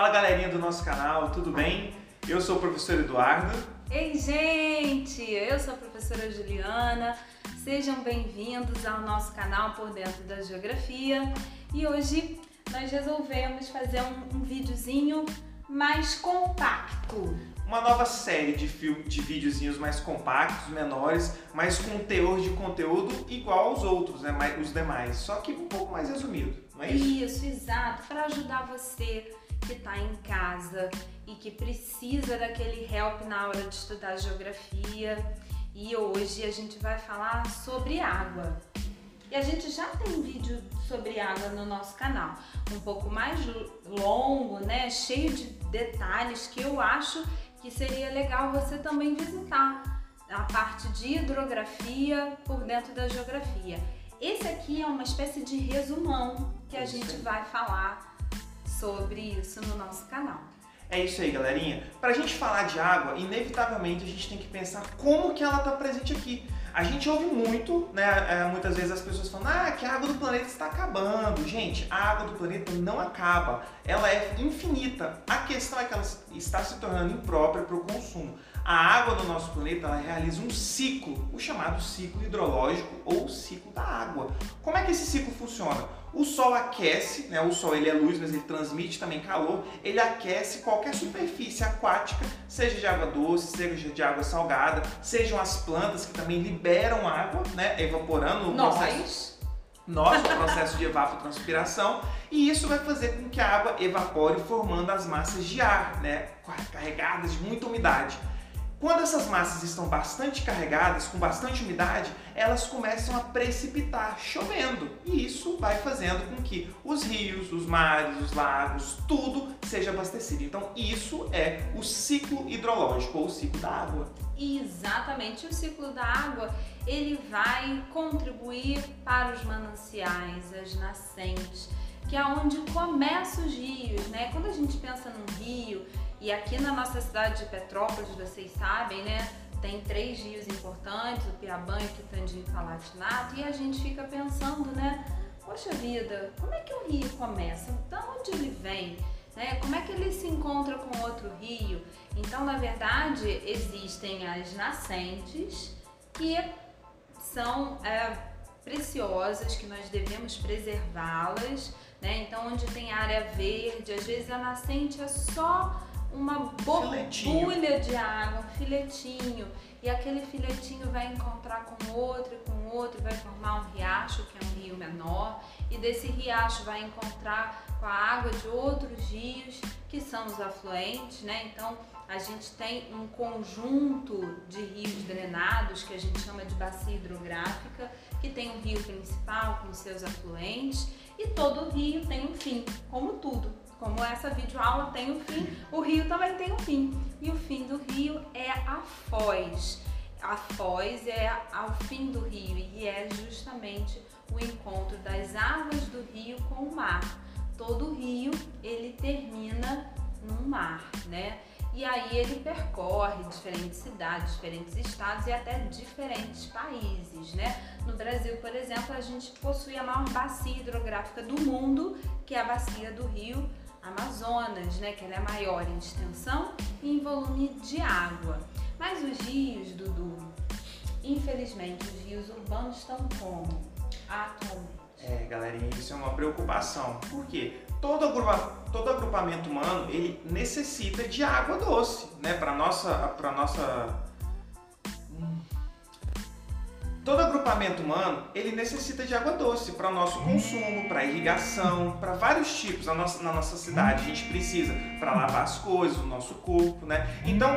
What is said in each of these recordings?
Fala galerinha do nosso canal, tudo bem? Eu sou o professor Eduardo. Ei gente, eu sou a professora Juliana. Sejam bem-vindos ao nosso canal Por Dentro da Geografia. E hoje nós resolvemos fazer um, um videozinho mais compacto. Uma nova série de, filme, de videozinhos mais compactos, menores, mas com teor de conteúdo igual aos outros, né? os demais, só que um pouco mais resumido, não é isso? Isso, exato, para ajudar você que está em casa e que precisa daquele help na hora de estudar geografia. E hoje a gente vai falar sobre água. E a gente já tem vídeo sobre água no nosso canal, um pouco mais longo, né, cheio de detalhes que eu acho que seria legal você também visitar a parte de hidrografia por dentro da geografia. Esse aqui é uma espécie de resumão que a gente vai falar sobre isso no nosso canal. É isso aí, galerinha. Para a gente falar de água, inevitavelmente a gente tem que pensar como que ela está presente aqui. A gente ouve muito, né? É, muitas vezes as pessoas falam, ah, que a água do planeta está acabando. Gente, a água do planeta não acaba, ela é infinita. A questão é que ela está se tornando imprópria para o consumo. A água do nosso planeta ela realiza um ciclo, o chamado ciclo hidrológico ou ciclo da água. Como é que esse ciclo funciona? O Sol aquece, né? o Sol ele é luz, mas ele transmite também calor, ele aquece qualquer superfície aquática, seja de água doce, seja de água salgada, sejam as plantas que também liberam água, né? evaporando o Nós. processo nosso processo de evapotranspiração e isso vai fazer com que a água evapore formando as massas de ar, né, carregadas de muita umidade. Quando essas massas estão bastante carregadas, com bastante umidade, elas começam a precipitar, chovendo. E isso vai fazendo com que os rios, os mares, os lagos, tudo seja abastecido. Então, isso é o ciclo hidrológico ou o ciclo da água. Exatamente. O ciclo da água, ele vai contribuir para os mananciais, as nascentes, que é onde começam os rios, né? Quando a gente pensa num rio, e aqui na nossa cidade de Petrópolis, vocês sabem, né? Tem três rios importantes, o Piabã, o Quitandinho e o Palatinato, e a gente fica pensando, né? Poxa vida, como é que o rio começa? De onde ele vem? Né? Como é que ele se encontra com outro rio? Então, na verdade, existem as nascentes que são é, preciosas, que nós devemos preservá-las, né? Então, onde tem área verde, às vezes a nascente é só uma borbulha de água, um filetinho, e aquele filetinho vai encontrar com outro e com outro, vai formar um riacho, que é um rio menor, e desse riacho vai encontrar com a água de outros rios, que são os afluentes, né? Então, a gente tem um conjunto de rios drenados, que a gente chama de bacia hidrográfica, que tem um rio principal com seus afluentes, e todo rio tem um fim, como tudo. Como essa videoaula tem um fim, o rio também tem um fim. E o fim do rio é a foz. A foz é ao fim do rio e é justamente o encontro das águas do rio com o mar. Todo rio ele termina no mar, né? E aí ele percorre diferentes cidades, diferentes estados e até diferentes países, né? No Brasil, por exemplo, a gente possui a maior bacia hidrográfica do mundo, que é a bacia do Rio Amazonas, né, que ela é maior em extensão e em volume de água. Mas os rios, Dudu, infelizmente, os rios urbanos estão como? Atualmente. É, galerinha, isso é uma preocupação. Por quê? Todo, agrupa, todo agrupamento humano, ele necessita de água doce, né, para nossa, para nossa Todo agrupamento humano ele necessita de água doce para o nosso consumo, para irrigação, para vários tipos na nossa, na nossa cidade. A gente precisa para lavar as coisas, o nosso corpo, né? Então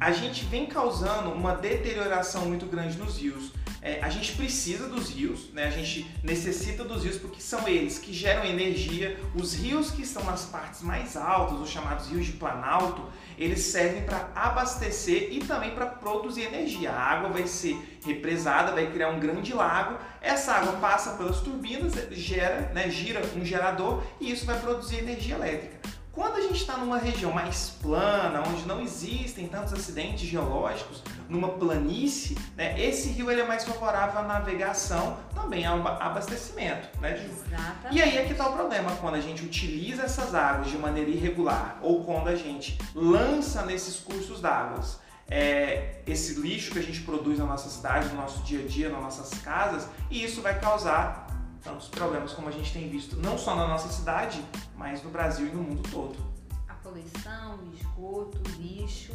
a gente vem causando uma deterioração muito grande nos rios. É, a gente precisa dos rios, né? a gente necessita dos rios porque são eles que geram energia. Os rios que estão nas partes mais altas, os chamados rios de planalto, eles servem para abastecer e também para produzir energia. A água vai ser represada, vai criar um grande lago. Essa água passa pelas turbinas, gera, né, gira um gerador e isso vai produzir energia elétrica. Quando a gente está numa região mais plana, onde não existem tantos acidentes geológicos, numa planície, né, esse rio ele é mais favorável à navegação, também ao abastecimento, né? Exatamente. E aí é que está o problema, quando a gente utiliza essas águas de maneira irregular ou quando a gente lança nesses cursos d'água é, esse lixo que a gente produz na nossa cidade, no nosso dia a dia, nas nossas casas, e isso vai causar tantos problemas como a gente tem visto, não só na nossa cidade, mas no Brasil e no mundo todo. A poluição, o esgoto, o lixo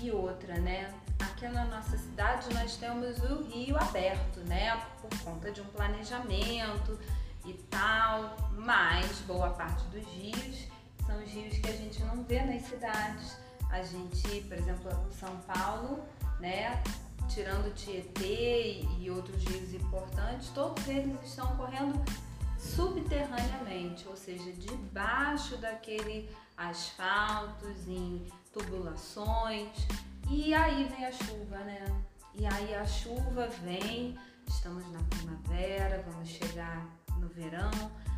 e outra, né? Aqui na nossa cidade nós temos o rio aberto, né? Por conta de um planejamento e tal, mas boa parte dos rios são os rios que a gente não vê nas cidades. A gente, por exemplo, São Paulo, né? Tirando Tietê e outros rios importantes, todos eles estão correndo subterraneamente, ou seja, debaixo daquele asfaltos, em tubulações. E aí vem a chuva, né? E aí a chuva vem, estamos na primavera, vamos chegar no verão,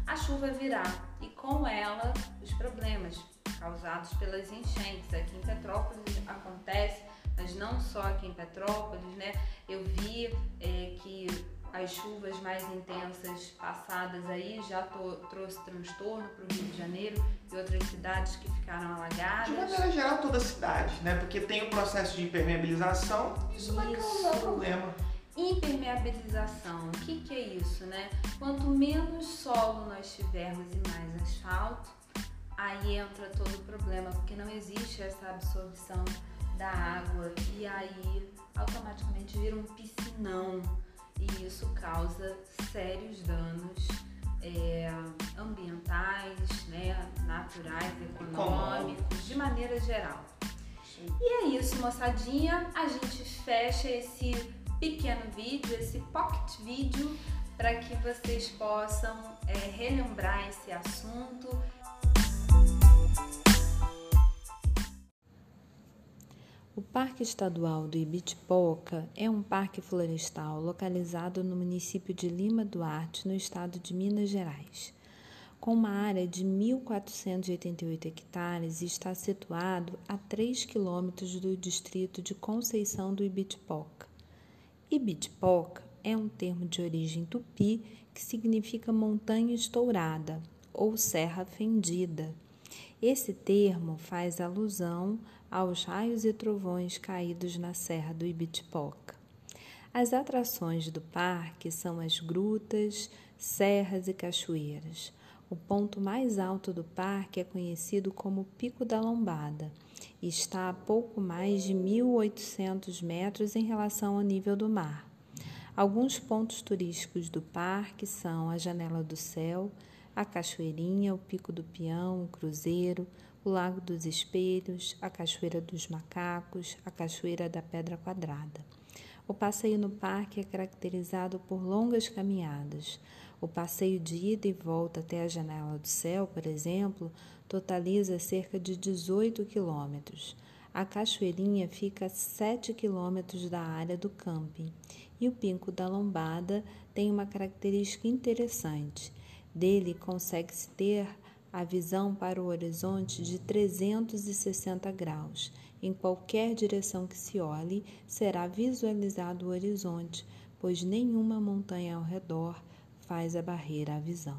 a chuva virá e com ela os problemas causados pelas enchentes. Aqui em Petrópolis acontece mas não só aqui em Petrópolis, né? Eu vi é, que as chuvas mais intensas passadas aí já to, trouxe transtorno para o Rio de Janeiro e outras cidades que ficaram alagadas. De maneira geral, toda a cidade, né? Porque tem o processo de impermeabilização, isso, isso. vai causar problema. Impermeabilização, o que, que é isso, né? Quanto menos solo nós tivermos e mais asfalto, aí entra todo o problema, porque não existe essa absorção da água e aí automaticamente vira um piscinão e isso causa sérios danos é, ambientais, né, naturais, econômicos, de maneira geral. E é isso, moçadinha. A gente fecha esse pequeno vídeo, esse pocket vídeo, para que vocês possam é, relembrar esse assunto O Parque Estadual do Ibitipoca é um parque florestal localizado no município de Lima Duarte, no estado de Minas Gerais. Com uma área de 1.488 hectares, está situado a 3 quilômetros do distrito de Conceição do Ibitipoca. Ibitipoca é um termo de origem tupi que significa montanha estourada ou serra fendida. Esse termo faz alusão aos raios e trovões caídos na Serra do Ibitipoca. As atrações do parque são as grutas, serras e cachoeiras. O ponto mais alto do parque é conhecido como Pico da Lombada e está a pouco mais de 1.800 metros em relação ao nível do mar. Alguns pontos turísticos do parque são a Janela do Céu, a Cachoeirinha, o Pico do Peão, o Cruzeiro, o Lago dos Espelhos, a Cachoeira dos Macacos, a Cachoeira da Pedra Quadrada. O passeio no parque é caracterizado por longas caminhadas. O passeio de ida e volta até a Janela do Céu, por exemplo, totaliza cerca de 18 quilômetros. A Cachoeirinha fica a 7 quilômetros da área do camping e o Pinco da Lombada tem uma característica interessante. Dele consegue-se ter a visão para o horizonte de 360 graus. Em qualquer direção que se olhe, será visualizado o horizonte, pois nenhuma montanha ao redor faz a barreira à visão.